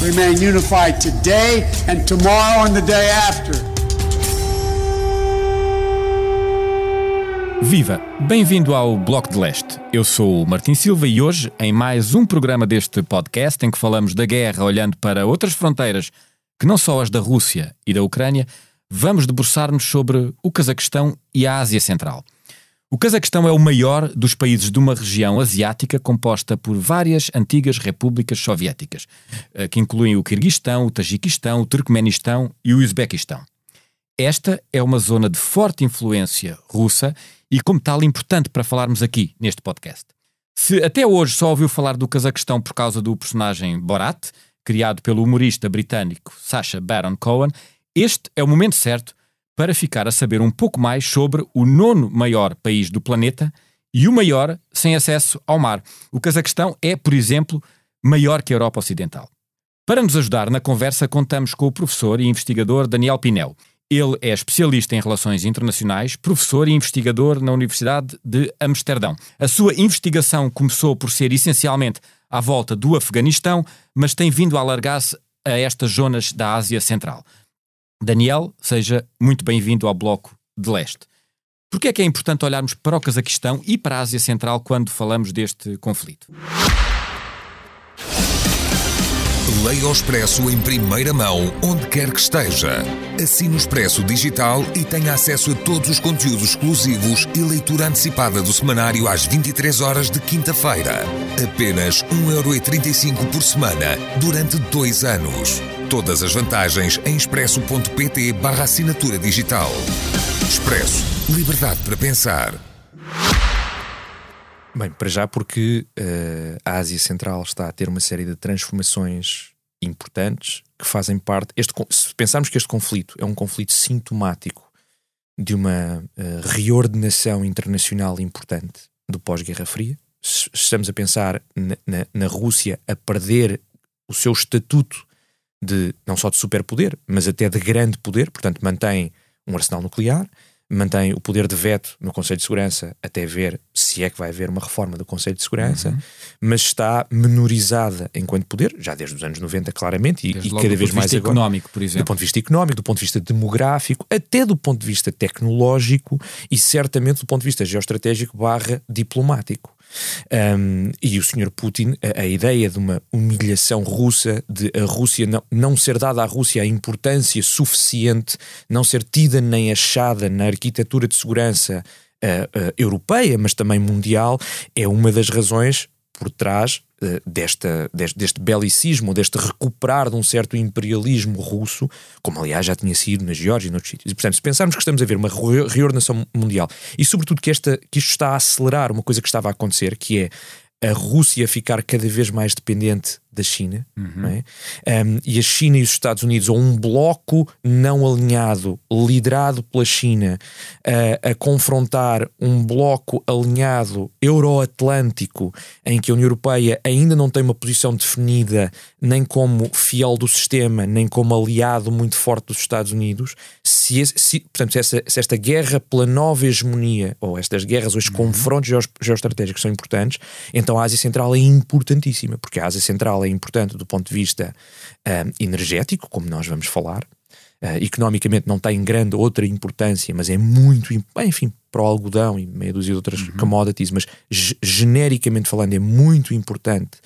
remain unified today and tomorrow and the day after. Viva! Bem-vindo ao Bloco de Leste. Eu sou o Martin Silva e hoje, em mais um programa deste podcast em que falamos da guerra olhando para outras fronteiras que não só as da Rússia e da Ucrânia, vamos debruçar-nos sobre o Cazaquistão e a Ásia Central. O Cazaquistão é o maior dos países de uma região asiática composta por várias antigas repúblicas soviéticas, eh, que incluem o Quirguistão, o Tajiquistão, o Turcomenistão e o Uzbequistão. Esta é uma zona de forte influência russa e, como tal, importante para falarmos aqui neste podcast. Se até hoje só ouviu falar do Cazaquistão por causa do personagem Borat, criado pelo humorista britânico Sacha Baron Cohen, este é o momento certo para ficar a saber um pouco mais sobre o nono maior país do planeta e o maior sem acesso ao mar. O Cazaquistão é, por exemplo, maior que a Europa Ocidental. Para nos ajudar na conversa, contamos com o professor e investigador Daniel Pinel. Ele é especialista em relações internacionais, professor e investigador na Universidade de Amsterdão. A sua investigação começou por ser essencialmente à volta do Afeganistão, mas tem vindo a alargar-se a estas zonas da Ásia Central. Daniel, seja muito bem-vindo ao Bloco de Leste. Por que é que é importante olharmos para o Cazaquistão e para a Ásia Central quando falamos deste conflito? Leia o Expresso em primeira mão, onde quer que esteja. Assine o Expresso Digital e tenha acesso a todos os conteúdos exclusivos e leitura antecipada do semanário às 23 horas de quinta-feira. Apenas 1,35€ por semana, durante dois anos. Todas as vantagens em expresso.pt barra assinatura digital. Expresso. Liberdade para pensar. Bem, para já porque uh, a Ásia Central está a ter uma série de transformações importantes que fazem parte. Este, se pensarmos que este conflito é um conflito sintomático de uma uh, reordenação internacional importante do pós-Guerra Fria, se estamos a pensar na, na, na Rússia a perder o seu estatuto de não só de superpoder, mas até de grande poder, portanto, mantém um arsenal nuclear, mantém o poder de veto no Conselho de Segurança até ver se é que vai haver uma reforma do Conselho de Segurança, uhum. mas está menorizada enquanto poder, já desde os anos 90, claramente, e, e cada vez mais agora. económico, por exemplo. Do ponto de vista económico, do ponto de vista demográfico, até do ponto de vista tecnológico e certamente do ponto de vista geoestratégico barra diplomático. Um, e o Sr. Putin, a, a, ideia de uma humilhação russa, de a Rússia não, não ser dada à Rússia a importância suficiente, não ser tida nem achada na arquitetura de segurança uh, uh, europeia, mas também mundial, é uma das razões por trás desta, deste, deste belicismo, deste recuperar de um certo imperialismo russo, como aliás já tinha sido na Geórgia e noutros sítios. E, portanto, se pensarmos que estamos a ver uma reordenação mundial e, sobretudo, que, esta, que isto está a acelerar uma coisa que estava a acontecer, que é a Rússia ficar cada vez mais dependente da China, uhum. é? um, e a China e os Estados Unidos, ou um bloco não alinhado, liderado pela China, uh, a confrontar um bloco alinhado euroatlântico, em que a União Europeia ainda não tem uma posição definida, nem como fiel do sistema, nem como aliado muito forte dos Estados Unidos, se, se portanto, se, essa, se esta guerra pela nova hegemonia, ou estas guerras, ou estes uhum. confrontos geoestratégicos são importantes, então a Ásia Central é importantíssima, porque a Ásia Central é é importante do ponto de vista uh, energético, como nós vamos falar. Uh, economicamente não tem grande outra importância, mas é muito, enfim, para o algodão e meia dúzia de outras uhum. commodities, mas genericamente falando é muito importante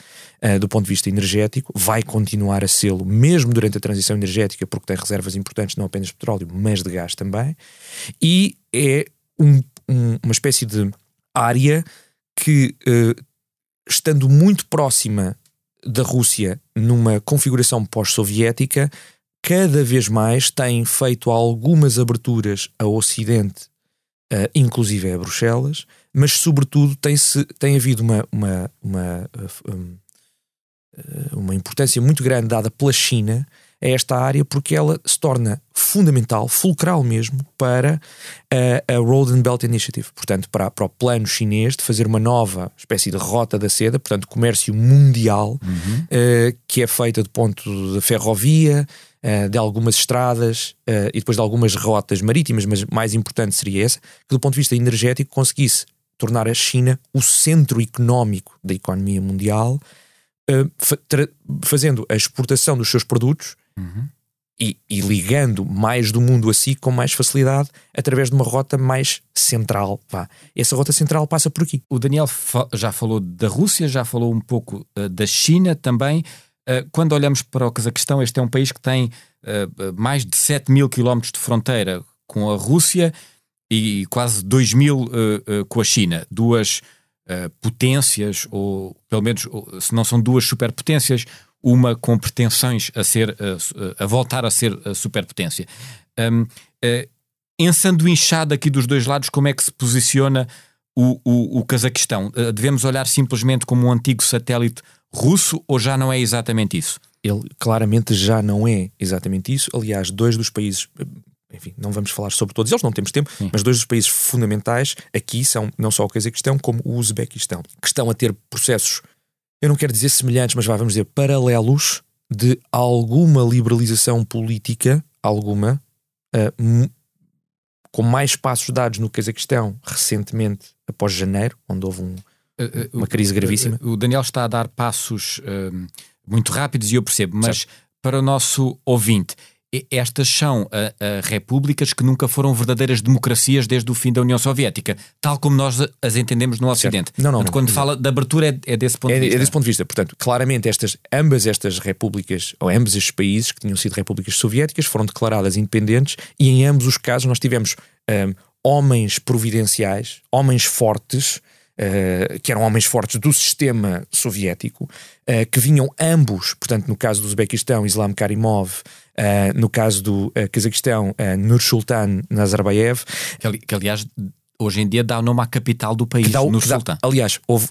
uh, do ponto de vista energético, vai continuar a sê-lo mesmo durante a transição energética, porque tem reservas importantes não apenas de petróleo, mas de gás também, e é um, um, uma espécie de área que, uh, estando muito próxima da Rússia numa configuração pós-soviética cada vez mais tem feito algumas aberturas ao Ocidente, uh, inclusive a Bruxelas, mas sobretudo tem, -se, tem havido uma, uma, uma, uh, uma importância muito grande dada pela China a esta área porque ela se torna fundamental, fulcral mesmo, para a, a Road and Belt Initiative, portanto, para, para o plano chinês de fazer uma nova espécie de rota da seda, portanto, comércio mundial, uhum. uh, que é feita do ponto da ferrovia, uh, de algumas estradas uh, e depois de algumas rotas marítimas, mas mais importante seria essa, que do ponto de vista energético conseguisse tornar a China o centro económico da economia mundial, fazendo a exportação dos seus produtos. Uhum e, e, ligando mais do mundo a si com mais facilidade através de uma rota mais central. Vá. Essa rota central passa por aqui. O Daniel fa já falou da Rússia, já falou um pouco uh, da China também. Uh, quando olhamos para o Cazaquistão, este é um país que tem uh, mais de 7 mil quilómetros de fronteira com a Rússia e quase 2 mil com a China. Duas potências, ou pelo menos, se não são duas superpotências, uma com pretensões a ser a, a voltar a ser a superpotência. Um, uh, ensanduinchado aqui dos dois lados, como é que se posiciona o, o, o Cazaquistão? Uh, devemos olhar simplesmente como um antigo satélite russo ou já não é exatamente isso? Ele claramente já não é exatamente isso. Aliás, dois dos países enfim, não vamos falar sobre todos eles, não temos tempo, Sim. mas dois dos países fundamentais aqui são não só o Cazaquistão, como o Uzbequistão, que estão a ter processos eu não quero dizer semelhantes, mas vamos dizer paralelos de alguma liberalização política, alguma, uh, com mais passos dados no Cazaquistão recentemente, após janeiro, onde houve um, eh, eh, uma crise gravíssima. O Daniel está a dar passos uh, muito rápidos e eu percebo, mas para o nosso ouvinte, estas são repúblicas que nunca foram verdadeiras democracias desde o fim da União Soviética, tal como nós as entendemos no Ocidente. Certo. Não, não, Portanto, quando não. fala de abertura é, é desse ponto é, de vista. É desse ponto de vista. Portanto, claramente estas, ambas estas repúblicas, ou ambos estes países que tinham sido repúblicas soviéticas, foram declaradas independentes e em ambos os casos nós tivemos um, homens providenciais, homens fortes, Uh, que eram homens fortes do sistema soviético, uh, que vinham ambos, portanto, no caso do Uzbequistão, Islam Karimov, Uh, no caso do Cazaquistão, Nursultan Nazarbayev. Que, que, aliás, hoje em dia dá o nome à capital do país, Nursultan. Aliás, houve,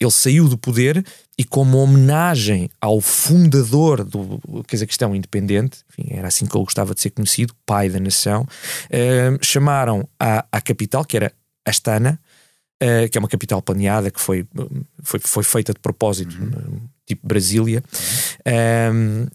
ele saiu do poder e, como homenagem ao fundador do Cazaquistão independente, enfim, era assim que ele gostava de ser conhecido, pai da nação, chamaram à, à capital, que era Astana, Uh, que é uma capital planeada que foi, foi, foi feita de propósito, uhum. tipo Brasília, uhum.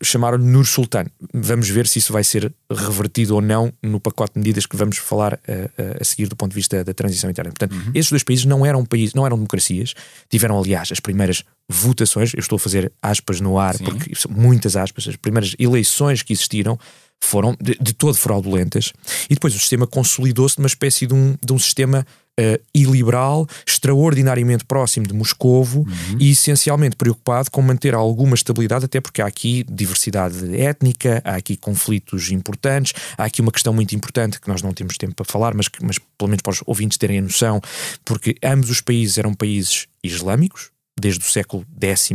chamaram-lhe Nur Sultan. Vamos ver se isso vai ser revertido ou não no pacote de medidas que vamos falar uh, a seguir do ponto de vista da transição interna. Portanto, uhum. esses dois países não eram países, não eram democracias, tiveram, aliás, as primeiras votações, eu estou a fazer aspas no ar, Sim. porque são muitas aspas, as primeiras eleições que existiram foram de, de todo fraudulentas, e depois o sistema consolidou-se numa espécie de um, de um sistema uh, iliberal, extraordinariamente próximo de Moscovo uhum. e essencialmente preocupado com manter alguma estabilidade, até porque há aqui diversidade étnica, há aqui conflitos importantes, há aqui uma questão muito importante que nós não temos tempo para falar, mas, mas pelo menos para os ouvintes terem a noção, porque ambos os países eram países islâmicos, desde o século X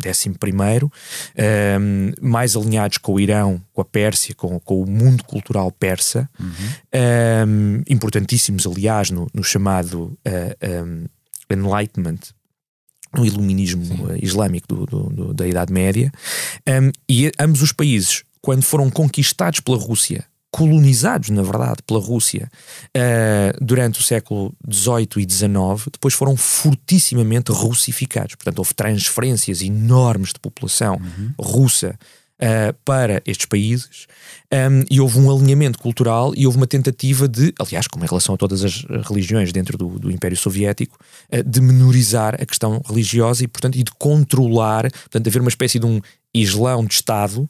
décimo primeiro, um, mais alinhados com o Irão, com a Pérsia, com, com o mundo cultural persa, uhum. um, importantíssimos, aliás, no, no chamado uh, um, Enlightenment, no iluminismo Sim. islâmico do, do, do, da Idade Média, e ambos os países, quando foram conquistados pela Rússia colonizados, na verdade, pela Rússia uh, durante o século XVIII e XIX, depois foram fortissimamente russificados. Portanto, houve transferências enormes de população uhum. russa uh, para estes países um, e houve um alinhamento cultural e houve uma tentativa de, aliás, como em relação a todas as religiões dentro do, do Império Soviético, uh, de menorizar a questão religiosa e, portanto, e de controlar, portanto, haver uma espécie de um islão de Estado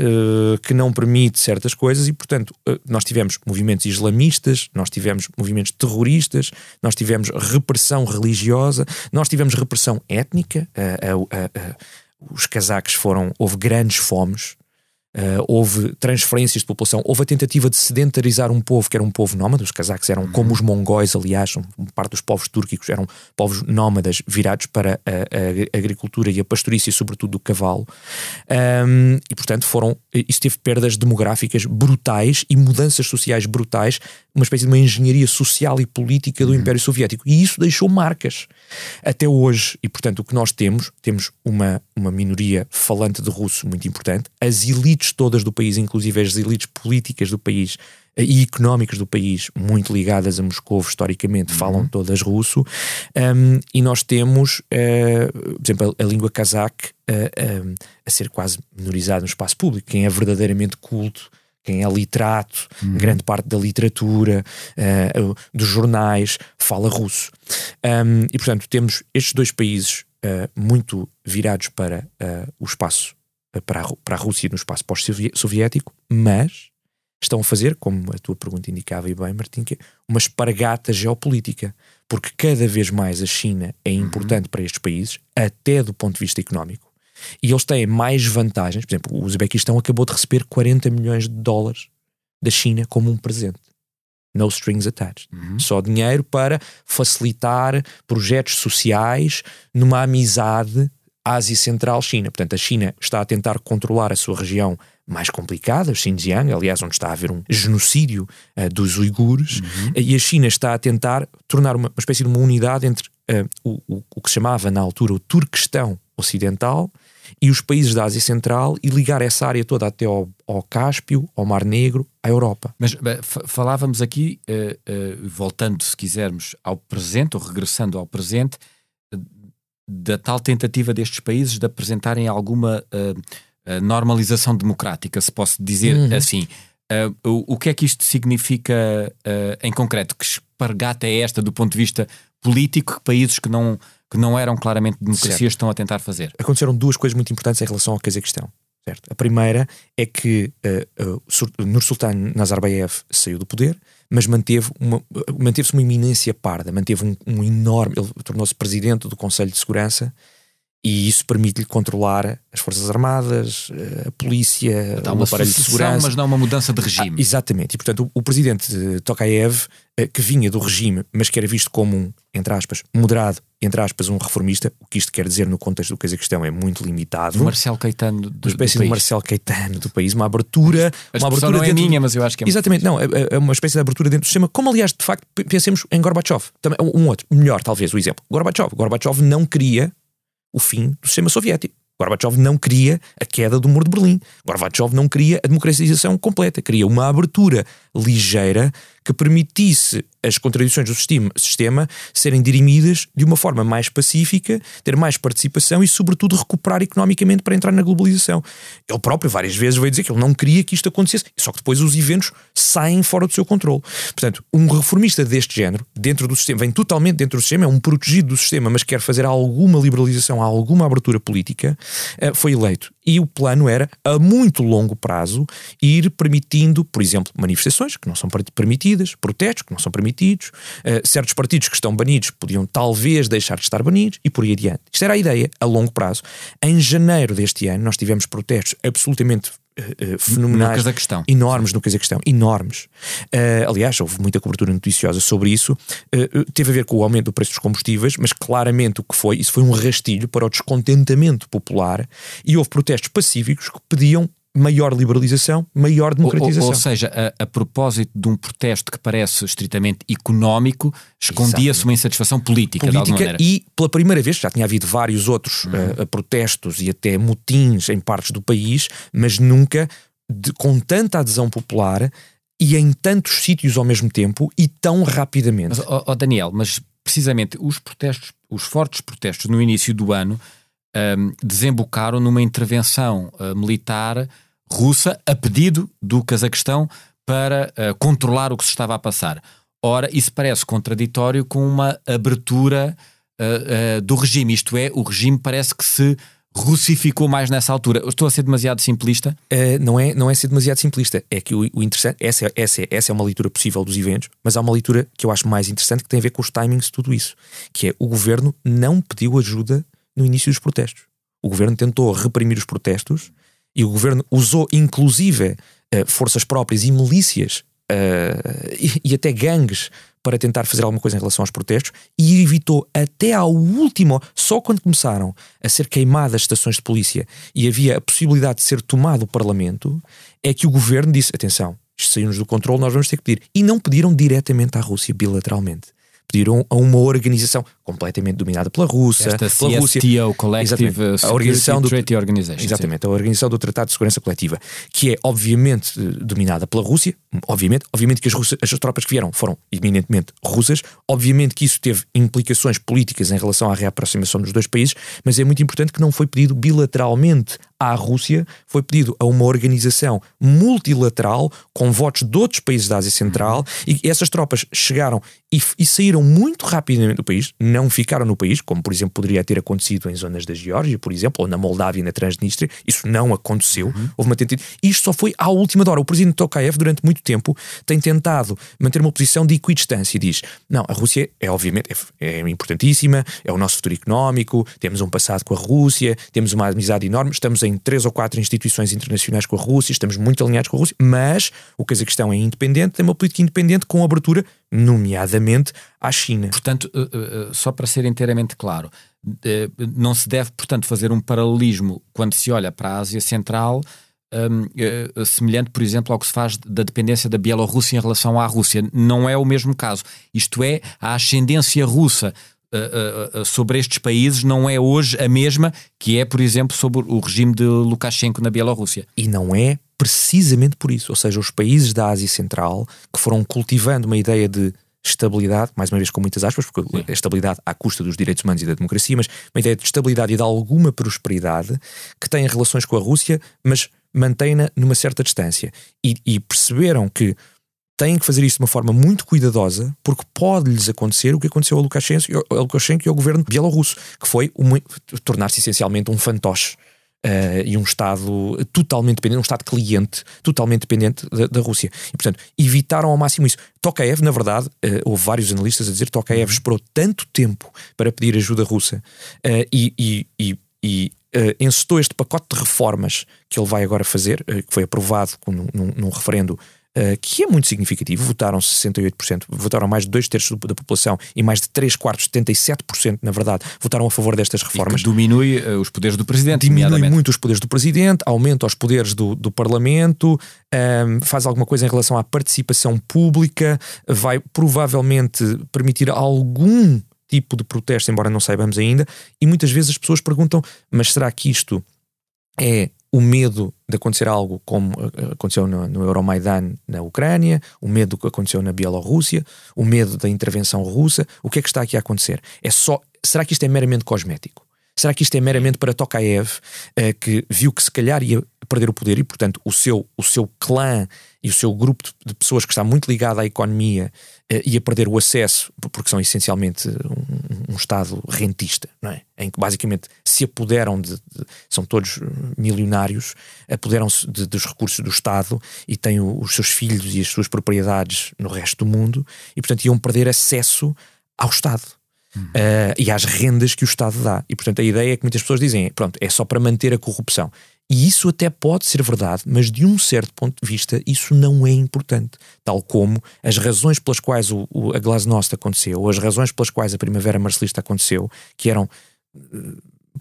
Uh, que não permite certas coisas e, portanto, uh, nós tivemos movimentos islamistas, nós tivemos movimentos terroristas, nós tivemos repressão religiosa, nós tivemos repressão étnica. Uh, os cazaques foram. Houve grandes fomes Uh, houve transferências de população, houve a tentativa de sedentarizar um povo que era um povo nómada. Os cazaques eram uhum. como os mongóis, aliás, um, parte dos povos túrquicos eram povos nómadas virados para a, a agricultura e a pastorícia, sobretudo do cavalo. Um, e, portanto, foram. Isso teve perdas demográficas brutais e mudanças sociais brutais, uma espécie de uma engenharia social e política do uhum. Império Soviético. E isso deixou marcas até hoje. E, portanto, o que nós temos, temos uma, uma minoria falante de russo muito importante, as elites elites todas do país, inclusive as elites políticas do país eh, e económicas do país, muito ligadas a Moscou historicamente, uhum. falam todas russo, um, e nós temos, uh, por exemplo, a, a língua cazaque uh, um, a ser quase minorizada no espaço público. Quem é verdadeiramente culto quem é literato, uhum. grande parte da literatura, uh, dos jornais, fala russo. Um, e, portanto, temos estes dois países uh, muito virados para uh, o espaço, para a, para a Rússia no espaço pós-soviético, mas estão a fazer, como a tua pergunta indicava e bem, Martim, é uma espargata geopolítica, porque cada vez mais a China é uhum. importante uhum. para estes países, até do ponto de vista económico e eles têm mais vantagens. Por exemplo, o Uzbequistão acabou de receber 40 milhões de dólares da China como um presente. No strings attached. Uhum. Só dinheiro para facilitar projetos sociais numa amizade Ásia Central-China. Portanto, a China está a tentar controlar a sua região mais complicada, o Xinjiang, aliás, onde está a haver um genocídio uh, dos uigures, uhum. e a China está a tentar tornar uma, uma espécie de uma unidade entre uh, o, o, que se chamava na altura o Turquestão Ocidental e os países da Ásia Central e ligar essa área toda até ao, ao Cáspio, ao Mar Negro, à Europa. Mas falávamos aqui, uh, voltando, se quisermos, ao presente, ou regressando ao presente, da tal tentativa destes países de apresentarem alguma uh, normalização democrática, se posso dizer uhum. assim. O, o, que é que isto significa em concreto? Que espargata é esta do ponto de vista político que países que não que não eram claramente democracias certo. estão a tentar fazer. Aconteceram duas coisas muito importantes em relação ao Cazaquistão. Certo? A primeira é que uh, uh, Nursultan Nazarbayev saiu do poder, mas manteve uma, manteve-se uma iminência parda, manteve um, um enorme. Ele tornou-se presidente do Conselho de Segurança e isso permite-lhe controlar as Forças Armadas, eh, a polícia, Dá o aparelho de segurança. Mas não uma mudança de regime. Ah, exatamente. E, portanto, o, o presidente Tokayev, eh, que vinha do regime, mas que era visto como um, entre aspas, moderado, entre aspas, um reformista, o que isto quer dizer no contexto do Cazaquistão é muito limitado. O Marcelo Caetano do, Uma espécie de Marcelo Caetano do país, uma abertura. A uma abertura não é minha, mas eu acho que é Exatamente, não, é, é, é uma espécie de abertura dentro do sistema, como aliás, de facto, pensemos em Gorbachev. Também, um outro, melhor talvez, o exemplo. Gorbachev. Gorbachev não queria o fim do sistema soviético. Gorbachev não queria a queda do muro de Berlim. Gorbachev não queria a democratização completa. Queria uma abertura ligeira que permitisse as contradições do sistema, serem dirimidas de uma forma mais pacífica, ter mais participação e, sobretudo, recuperar economicamente para entrar na globalização. Ele próprio várias vezes veio dizer que ele não queria que isto acontecesse, só que depois os eventos saem fora do seu controle. Portanto, um reformista deste género, dentro do sistema, vem totalmente dentro do sistema, é um protegido do sistema, mas quer fazer alguma liberalização, alguma abertura política, eh, foi eleito. E o plano era, a muito longo prazo, ir permitindo, por exemplo, manifestações que não são permitidas, protestos que não são permitidos, uh, certos partidos que estão banidos podiam talvez deixar de estar banidos e por aí adiante. Isto era a ideia, a longo prazo. Em janeiro deste ano, nós tivemos protestos absolutamente Uh, uh, fenomenais, no enormes no Cazaquistão, enormes. Uh, aliás, houve muita cobertura noticiosa sobre isso. teve a ver com o aumento do preço dos combustíveis, mas claramente o que foi, isso foi um rastilho para o descontentamento popular e houve protestos pacíficos que pediam maior liberalização, maior democratização. Ou, ou, seja, a, a, propósito de um protesto que parece estritamente económico, escondia-se uma insatisfação política, política e pela primeira vez, já tinha havido vários outros uhum. uh, protestos e até motins em partes do país, mas nunca de, com tanta adesão popular e em tantos sítios ao mesmo tempo e tão rapidamente. Mas, oh, oh Daniel, mas precisamente os protestos, os fortes protestos no início do ano um, desembocaram numa intervenção uh, militar russa a pedido do Cazaquistão para uh, controlar o que se estava a passar. Ora, isso parece contraditório com uma abertura uh, do regime, isto é, o regime parece que se russificou mais nessa altura. Estou a ser demasiado simplista? Uh, não, é, não é ser demasiado simplista. É que o, o interessante, essa, essa, essa é uma leitura possível dos eventos, mas há uma leitura que eu acho mais interessante que tem a ver com os timings de tudo isso. Que é o governo não pediu ajuda no início dos protestos. O governo tentou reprimir os protestos e o governo usou, inclusive, uh, forças próprias e milícias uh, e, e, até gangues para tentar fazer alguma coisa em relação aos protestos e evitou até ao último, só quando começaram a ser queimadas estações de polícia e havia a possibilidade de ser tomado o Parlamento, é que o governo disse: atenção, isto saiu-nos do controle, nós vamos ter que pedir. E não pediram diretamente à Rússia, bilateralmente pediram a uma organização completamente dominada pela Rússia, Esta pela Rússia, CSTO, Collective Exatamente. a organização do Treaty Organization. Exatamente, a organização do Tratado de Segurança Coletiva, que é obviamente eh, dominada pela Rússia, obviamente, obviamente que as, russas, as tropas que vieram foram eminentemente russas, obviamente que isso teve implicações políticas em relação à reaproximação dos dois países, mas é muito importante que não foi pedido bilateralmente à Rússia, foi pedido a uma organização multilateral com votos de outros países da Ásia Central e essas tropas chegaram e, e, saíram muito rapidamente do país, não ficaram no país, como por exemplo poderia ter acontecido em zonas da Geórgia, por exemplo, ou na Moldávia e na Transnistria, isso não aconteceu, uhum. houve uma tentativa, isto só foi à última hora. O presidente Tokayev, durante muito tempo, tem tentado manter uma posição de equidistância e diz: não, a Rússia é obviamente é, é importantíssima, é o nosso futuro económico, temos um passado com a Rússia, temos uma amizade enorme, estamos em três ou quatro instituições internacionais com a Rússia, estamos muito alinhados com a Rússia, mas o Cazaquistão é independente, tem uma política independente com abertura, nomeadamente, à China. Portanto, eh, eh, só para ser inteiramente claro, eh, não se deve, portanto, fazer um paralelismo quando se olha para a Ásia Central. Um, uh, semelhante, por exemplo, ao que se faz da dependência da Bielorrússia em relação à Rússia. Não é o mesmo caso. Isto é, a ascendência russa uh, uh, sobre estes países não é hoje a mesma que é, por exemplo, sobre o regime de Lukashenko na Bielorrússia. E não é precisamente por isso. Ou seja, os países da Ásia Central que foram cultivando uma ideia de estabilidade, mais uma vez com muitas aspas, porque Sim. a estabilidade à custa dos direitos humanos e da democracia, mas uma ideia de estabilidade e de alguma prosperidade que tem relações com a Rússia, mas mantém-na numa certa distância. E, e, perceberam que têm que fazer isso de uma forma muito cuidadosa, porque pode-lhes acontecer o que aconteceu a Lukashenko, a Lukashenko e ao governo bielorrusso, que foi tornar-se essencialmente um fantoche Uh, e um Estado totalmente dependente, um Estado cliente, totalmente dependente da, da, Rússia. E, portanto, evitaram ao máximo isso. Tokayev, na verdade, uh, houve vários analistas a dizer que Tokayev uhum. esperou tanto tempo para pedir ajuda russa uh, e, e, e, e encetou este pacote de reformas que ele vai agora fazer, que foi aprovado num, num referendo Uh, que é muito significativo. Votaram 68%, votaram mais de dois terços da população e mais de 3 quartos, 77%, na verdade, votaram a favor destas reformas. E diminui uh, os poderes do Presidente. Diminui muito os poderes do Presidente, aumenta os poderes do, do Parlamento, um, ehm, faz alguma coisa em relação à participação pública, vai provavelmente permitir algum tipo de protesto, embora não saibamos ainda, e muitas vezes as pessoas perguntam: mas será que isto é o medo de acontecer algo como eh, aconteceu no, no Euromaidan na Ucrânia, o medo que aconteceu na Bielorrússia, o medo da intervenção russa. O que é que está aqui a acontecer? É só, será que isto é meramente cosmético? Será que isto é meramente para Tokayev, uh, que viu que se calhar ia perder o poder e, portanto, o seu, o seu clã e o seu grupo de, pessoas que está muito ligado à economia uh, ia perder o acesso, porque são essencialmente um, um, Estado rentista, é? Em que basicamente se apoderam de. de são todos milionários, apoderam-se dos recursos do Estado e têm o, os seus filhos e as suas propriedades no resto do mundo e, portanto, iam perder acesso ao Estado uh, e às rendas que o Estado dá. E portanto a ideia é que muitas pessoas dizem, pronto, é só para manter a corrupção. E isso até pode ser verdade, mas de um certo ponto de vista isso não é importante. Tal como as razões pelas quais o, o, a Glasnost aconteceu, ou as razões pelas quais a Primavera Marcelista aconteceu, que eram eh,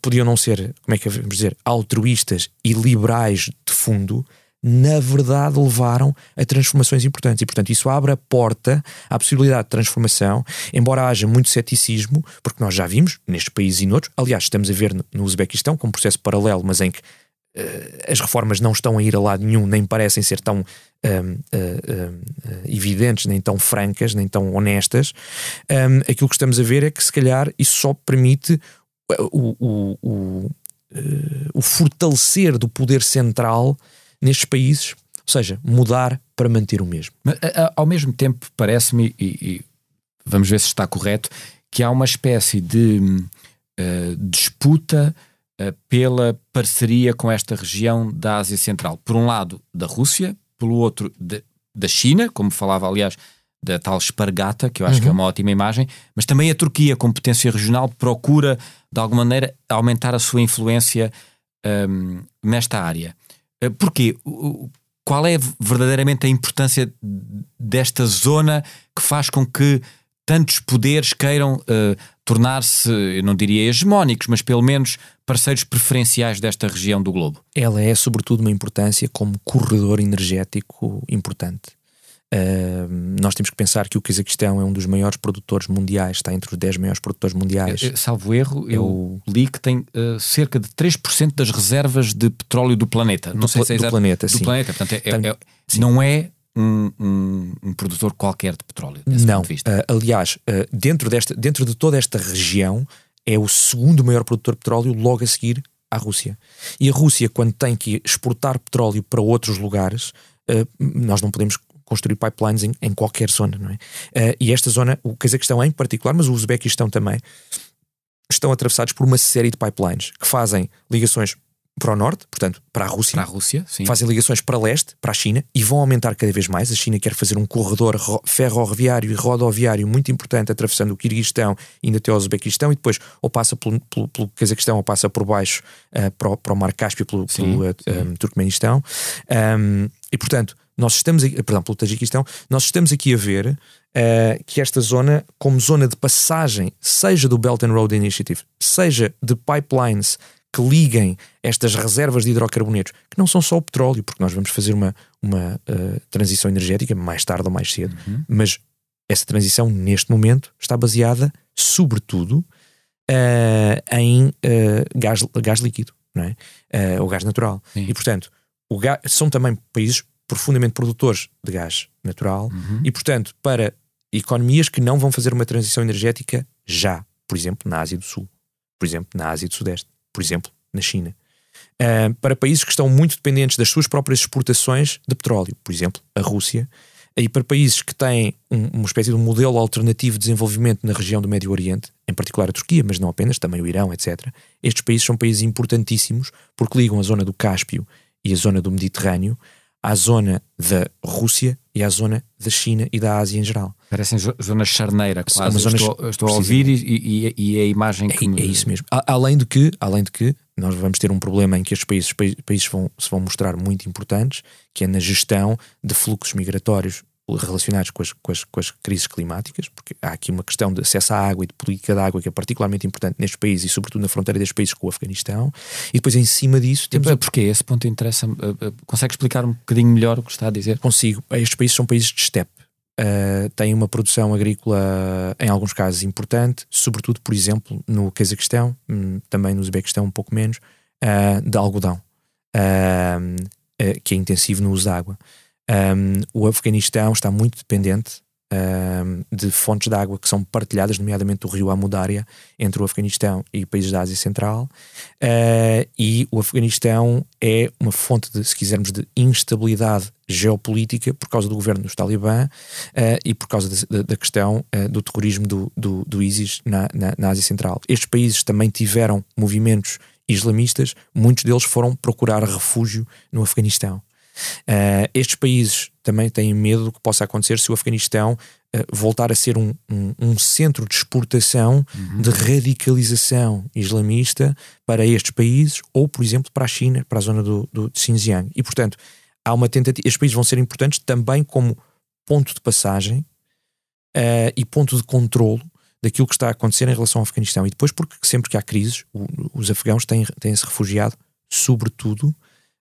podiam não ser, como é que vamos dizer, altruístas e liberais de fundo, na verdade levaram a transformações importantes. E, portanto, isso abre a porta à possibilidade de transformação, embora haja muito ceticismo, porque nós já vimos nestes países e noutros, aliás, estamos a ver no Uzbequistão, como um processo paralelo, mas em que uh, as reformas não estão a ir a lado nenhum, nem parecem ser tão uh, uh, evidentes, nem tão francas, nem tão honestas. Um, aquilo que estamos a ver é que, se calhar, isso só permite o, o, o, o fortalecer do poder central nestes países, ou seja, mudar para manter o mesmo. Mas, ao mesmo tempo, parece-me, e, e, vamos ver se está correto, que há uma espécie de uh, disputa uh, pela parceria com esta região da Ásia Central. Por um lado, da Rússia, pelo outro, de, da China, como falava, aliás, da tal espargata, que eu acho uhum. que é uhum. uma ótima imagem, mas também a Turquia, como potência regional, procura, de alguma maneira, aumentar a sua influência um, ehm, nesta área. Eh, porquê? Qual é verdadeiramente a importância desta zona que faz com que tantos poderes queiram uh, tornar-se, eu não diria hegemónicos, mas pelo menos parceiros preferenciais desta região do globo? Ela é, sobretudo, uma importância como corredor energético importante. Uh, nós temos que pensar que o Cazaquistão é um dos maiores produtores mundiais, está entre os 10 maiores produtores mundiais. É, salvo erro, é eu li que tem uh, cerca de 3% das reservas de petróleo do planeta. Não do, sei se é do planeta, do sim. planeta, portanto, é, é, não é um, um, um, produtor qualquer de petróleo. Não, uh, aliás, dentro, desta, dentro de toda esta região, é o segundo maior produtor de petróleo, logo a seguir à Rússia. E a Rússia, quando tem que exportar petróleo para outros lugares, nós não podemos construir pipelines em, em qualquer zona, não é? Uh, e esta zona, o Cazaquistão em particular, mas o Uzbequistão também, estão atravessados por uma série de pipelines que fazem ligações para o norte, portanto, para a Rússia. Para a Rússia, sim. Fazem ligações para leste, para a China, e vão aumentar cada vez mais. A China quer fazer um corredor ferroviário e rodoviário muito importante, atravessando o Kirguistão, indo até o Uzbequistão, e depois ou passa pelo, pelo, pelo Cazaquistão ou passa por baixo uh, para, o, para, o, Mar Cáspio, pelo, pelo uh, um, Turcomenistão. Um, e, portanto, nós estamos, aqui, perdão, pelo Tajiquistão, nós estamos aqui a ver uh, que esta zona, como zona de passagem, seja do Belt and Road Initiative, seja de pipelines que liguem estas reservas de hidrocarbonetos, que não são só o petróleo, porque nós vamos fazer uma, uma uh, transição energética mais tarde ou mais cedo, uhum. mas essa transição, neste momento, está baseada, sobretudo, uh, em uh, gás, gás líquido, não é? ou gás natural. Sim. E, portanto, gás, são também países profundamente produtores de gás natural uhum. e, portanto, para economias que não vão fazer uma transição energética já, por exemplo, na Ásia do Sul, por exemplo, na Ásia do Sudeste, por exemplo, na China. Uh, para países que estão muito dependentes das suas próprias exportações de petróleo, por exemplo, a Rússia, e para países que têm um, uma espécie de um modelo alternativo de desenvolvimento na região do Médio Oriente, em particular a Turquia, mas não apenas, também o Irão, etc. Estes países são países importantíssimos porque ligam a zona do Cáspio e a zona do Mediterrâneo à zona da Rússia e à zona da China e da Ásia em geral. Parecem zonas charneira, quase. Zona estou, estou a ouvir e, e, e, é a imagem que é, me... é isso mesmo. Além de que, além de que nós vamos ter um problema em que estes países, países vão, se vão mostrar muito importantes, que é na gestão de fluxos migratórios relacionados com as, com, as, com as crises climáticas, porque há aqui uma questão de acesso à água e de política da água que é particularmente importante nestes países e, sobretudo, na fronteira destes países com o Afeganistão. E depois, em cima disso, temos. Porque esse ponto interessa. Uh, consegue explicar um bocadinho melhor o que está a dizer? Consigo. Estes países são países de steppe. Uh, têm uma produção agrícola, em alguns casos, importante, sobretudo, por exemplo, no Cazaquistão, um, também no Uzbequistão, um pouco menos, uh, de algodão, que é intensivo no uso da água. Um, o Afeganistão está muito dependente um, de fontes de água que são partilhadas, nomeadamente o rio Amudária, entre o Afeganistão e países da Ásia Central. Uh, e o Afeganistão é uma fonte, de, se quisermos, de instabilidade geopolítica por causa do governo dos Talibã uh, e por causa da questão uh, do terrorismo do, do, do ISIS na, na, na Ásia Central. Estes países também tiveram movimentos islamistas, muitos deles foram procurar refúgio no Afeganistão. Uh, estes países também têm medo do que possa acontecer se o Afeganistão uh, voltar a ser um, um, um centro de exportação uhum. de radicalização islamista para estes países ou, por exemplo, para a China, para a zona do, do de Xinjiang. E, portanto, há uma tentativa. Estes países vão ser importantes também como ponto de passagem uh, e ponto de controlo daquilo que está a acontecer em relação ao Afeganistão. E depois, porque sempre que há crises, o, os afegãos têm, têm se refugiado, sobretudo,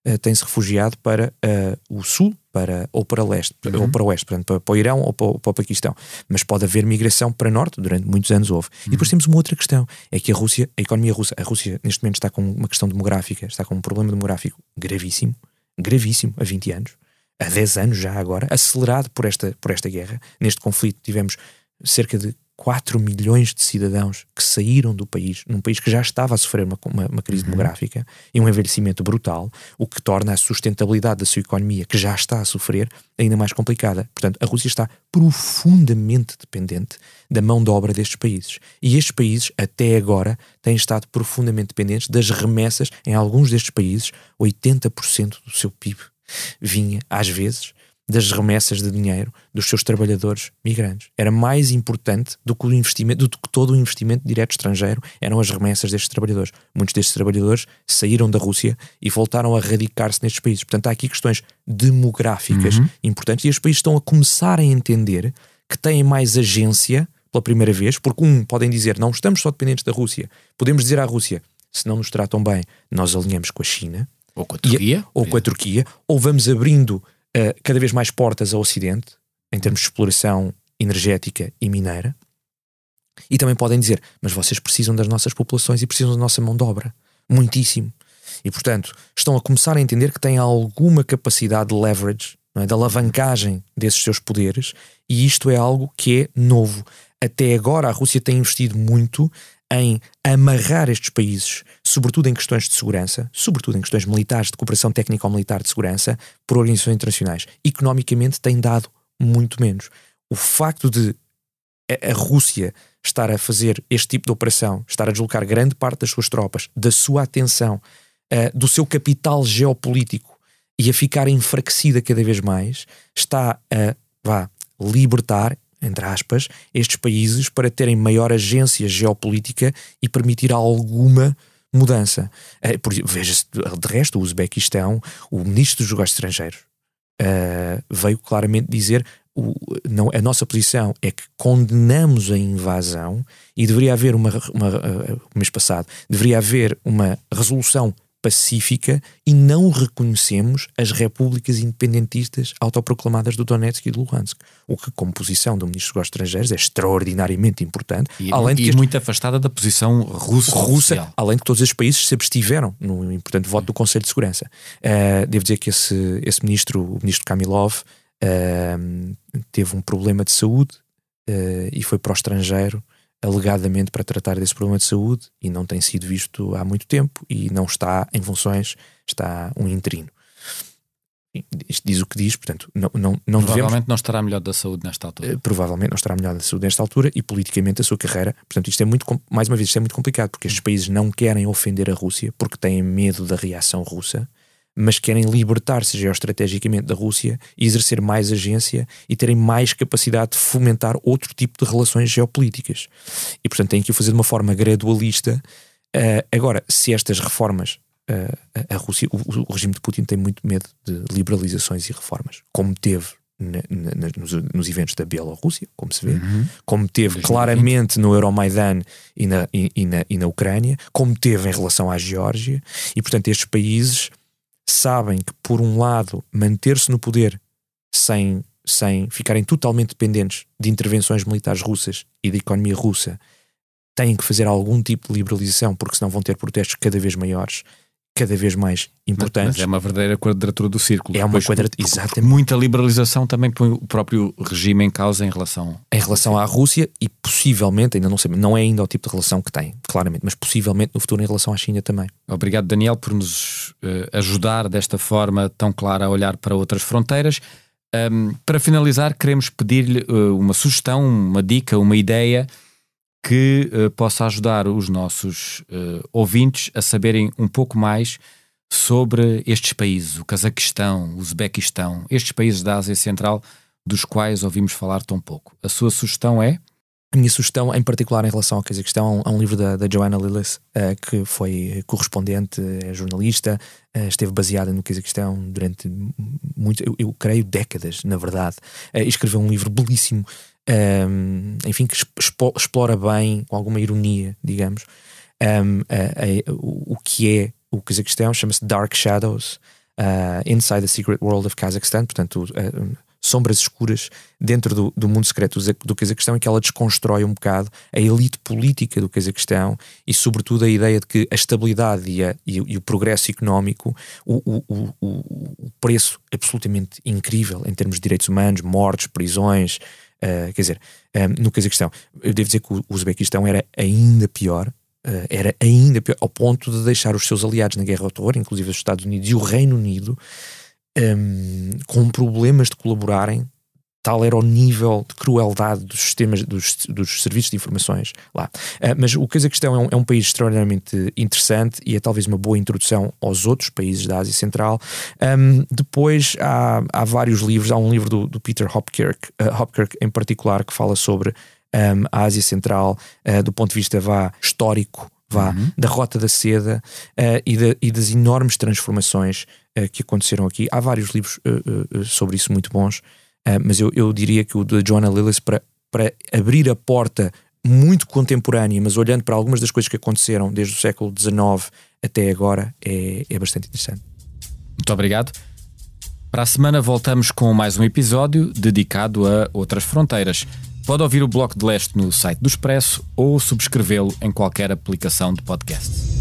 uh, tem-se refugiado para uh, o sul, para, ou para leste, uhum. ou para o oeste, portanto, para, para o Irão ou para, para, o Paquistão. Mas pode haver migração para norte, durante muitos anos houve. Uhum. E depois uhum. temos uma outra questão, é que a Rússia, a economia russa, a Rússia neste momento está com uma questão demográfica, está com um problema demográfico gravíssimo, gravíssimo, há 20 anos, há 10 anos já agora, acelerado por esta, por esta guerra. Neste conflito tivemos cerca de 4 milhões de cidadãos que saíram do país, num país que já estava a sofrer uma, uma, uma crise uhum. demográfica e um envelhecimento brutal, o que torna a sustentabilidade da sua economia, que já está a sofrer, ainda mais complicada. Portanto, a Rússia está profundamente dependente da mão de obra destes países. E estes países, até agora, têm estado profundamente dependentes das remessas. Em alguns destes países, 80% do seu PIB vinha, às vezes, das remessas de dinheiro dos seus trabalhadores migrantes. Era mais importante do que o investimento, do que todo o investimento direto estrangeiro, eram as remessas destes trabalhadores. Muitos destes trabalhadores saíram da Rússia e voltaram a radicar-se nestes países. Portanto, há aqui questões demográficas uhum. importantes e os países estão a começar a entender que têm mais agência pela primeira vez, porque um podem dizer não estamos só dependentes da Rússia, podemos dizer à Rússia se não nos tratam bem, nós alinhamos com a China ou com a Turquia, ou com a Turquia, ou vamos abrindo uh, cada vez mais portas ao Ocidente, em termos de exploração energética e mineira. E também podem dizer, mas vocês precisam das nossas populações e precisam da nossa mão de obra. Muitíssimo. E, portanto, estão a começar a entender que têm alguma capacidade de leverage, é? de alavancagem desses seus poderes, e isto é algo que é novo. Até agora, a Rússia tem investido muito em amarrar estes países, sobretudo em questões de segurança, sobretudo em questões militares, de cooperação técnico-militar de segurança, por organizações internacionais. Economicamente tem dado muito menos. O facto de a Rússia estar a fazer este tipo de operação, estar a deslocar grande parte das suas tropas, da sua atenção, uh, do seu capital geopolítico e a ficar enfraquecida cada vez mais, está a vá, libertar, entre aspas, estes países para terem maior agência geopolítica e permitir alguma mudança. Uh, Veja-se, de resto, o Uzbequistão, o ministro dos negócios estrangeiros, uh, veio claramente dizer o, não, a nossa posição é que condenamos a invasão e deveria haver uma, uma uh, mês passado, deveria haver uma resolução pacífica e não reconhecemos as repúblicas independentistas autoproclamadas do Donetsk e do Luhansk. O que, como posição do Ministro dos Negócios Estrangeiros, é extraordinariamente importante. E, além de e este... muito afastada da posição russa. russa além de que todos esses países se abstiveram no importante voto do Conselho de Segurança. Uh, devo dizer que esse, esse ministro, o ministro Kamilov, uh, teve um problema de saúde uh, e foi para o estrangeiro alegadamente para tratar desse problema de saúde e não tem sido visto há muito tempo e não está em funções, está um interino. Isto diz o que diz, portanto, não, não, não Provavelmente devemos, não estará melhor da saúde nesta altura. Uh, provavelmente não estará melhor da saúde nesta altura e politicamente a sua carreira. Portanto, isto é muito, mais uma vez, isto é muito complicado porque estes países não querem ofender a Rússia porque têm medo da reação russa mas querem libertar-se geoestrategicamente da Rússia e exercer mais agência e terem mais capacidade de fomentar outro tipo de relações geopolíticas. E, portanto, têm que o fazer de uma forma gradualista. Uh, agora, se estas reformas, uh, a, Rússia, o, o, regime de Putin tem muito medo de liberalizações e reformas, como teve na, na, nos, nos, eventos da Bielorrússia, como se vê, uhum. como teve claramente no Euromaidan e na, e, e, na, e na Ucrânia, como teve em relação à Geórgia, e portanto estes países sabem que, por um lado, manter-se no poder sem, sem ficarem totalmente dependentes de intervenções militares russas e da economia russa, têm que fazer algum tipo de liberalização, porque senão vão ter protestos cada vez maiores, cada vez mais importantes. Mas, é uma verdadeira quadratura do círculo. É uma quadratura, exatamente. Muita liberalização também põe o próprio regime em causa em relação... Em relação à Rússia e possivelmente, ainda não sei, não é ainda o tipo de relação que tem, claramente, mas possivelmente no futuro em relação à China também. Obrigado, Daniel, por nos uh, ajudar desta forma tão clara a olhar para outras fronteiras. Um, para finalizar, queremos pedir-lhe uh, uma sugestão, uma dica, uma ideia que uh, possa ajudar os nossos uh, ouvintes a saberem um pouco mais sobre estes países, o Cazaquistão, o Uzbequistão, estes países da Ásia Central dos quais ouvimos falar tão pouco. A sua sugestão é? A minha sugestão, em particular em relação ao Cazaquistão, há um livro da, da Joanna Lillis, uh, que foi correspondente, é jornalista, uh, esteve baseada no Cazaquistão durante muito, eu, eu creio, décadas, na verdade. Uh, escreveu um livro belíssimo um, enfim, que explora bem, com alguma ironia, digamos, um, a, a, o, o que é o Cazaquistão, chama-se Dark Shadows, uh, Inside the Secret World of Kazakhstan, portanto, uh, sombras escuras dentro do, do mundo secreto do, Cazaquistão, em que ela desconstrói um bocado a elite política do Cazaquistão e, sobretudo, a ideia de que a estabilidade e, a, e, e o progresso económico, o, o, o, preço absolutamente incrível em termos de direitos humanos, mortes, prisões, Uh, quer dizer, um, eh, no Cazaquistão, eu devo dizer que o Uzbequistão era ainda pior, uh, era ainda pior, ao ponto de deixar os seus aliados na guerra ao terror, inclusive os Estados Unidos e o Reino Unido, um, com problemas de colaborarem tal era o nível de crueldade dos sistemas, dos, dos serviços de informações lá. Uh, mas o Cazaquistão é um, é um país extraordinariamente interessante e é talvez uma boa introdução aos outros países da Ásia Central. Um, depois há, há vários livros, há um livro do, do Peter Hopkirk, uh, Hopkirk em particular, que fala sobre um, a Ásia Central uh, do ponto de vista vá, histórico, vá, uhum. da Rota da Seda e, de, e, das enormes transformações que aconteceram aqui. Há vários livros sobre isso muito bons. Uh, mas eu, eu diria que o da Joanna Lillis, para, para abrir a porta muito contemporânea, mas olhando para algumas das coisas que aconteceram desde o século XIX até agora, é, é bastante interessante. Muito obrigado. Para a semana voltamos com mais um episódio dedicado a outras fronteiras. Pode ouvir o Bloco de Leste no site do Expresso ou subscrevê-lo em qualquer aplicação de podcast.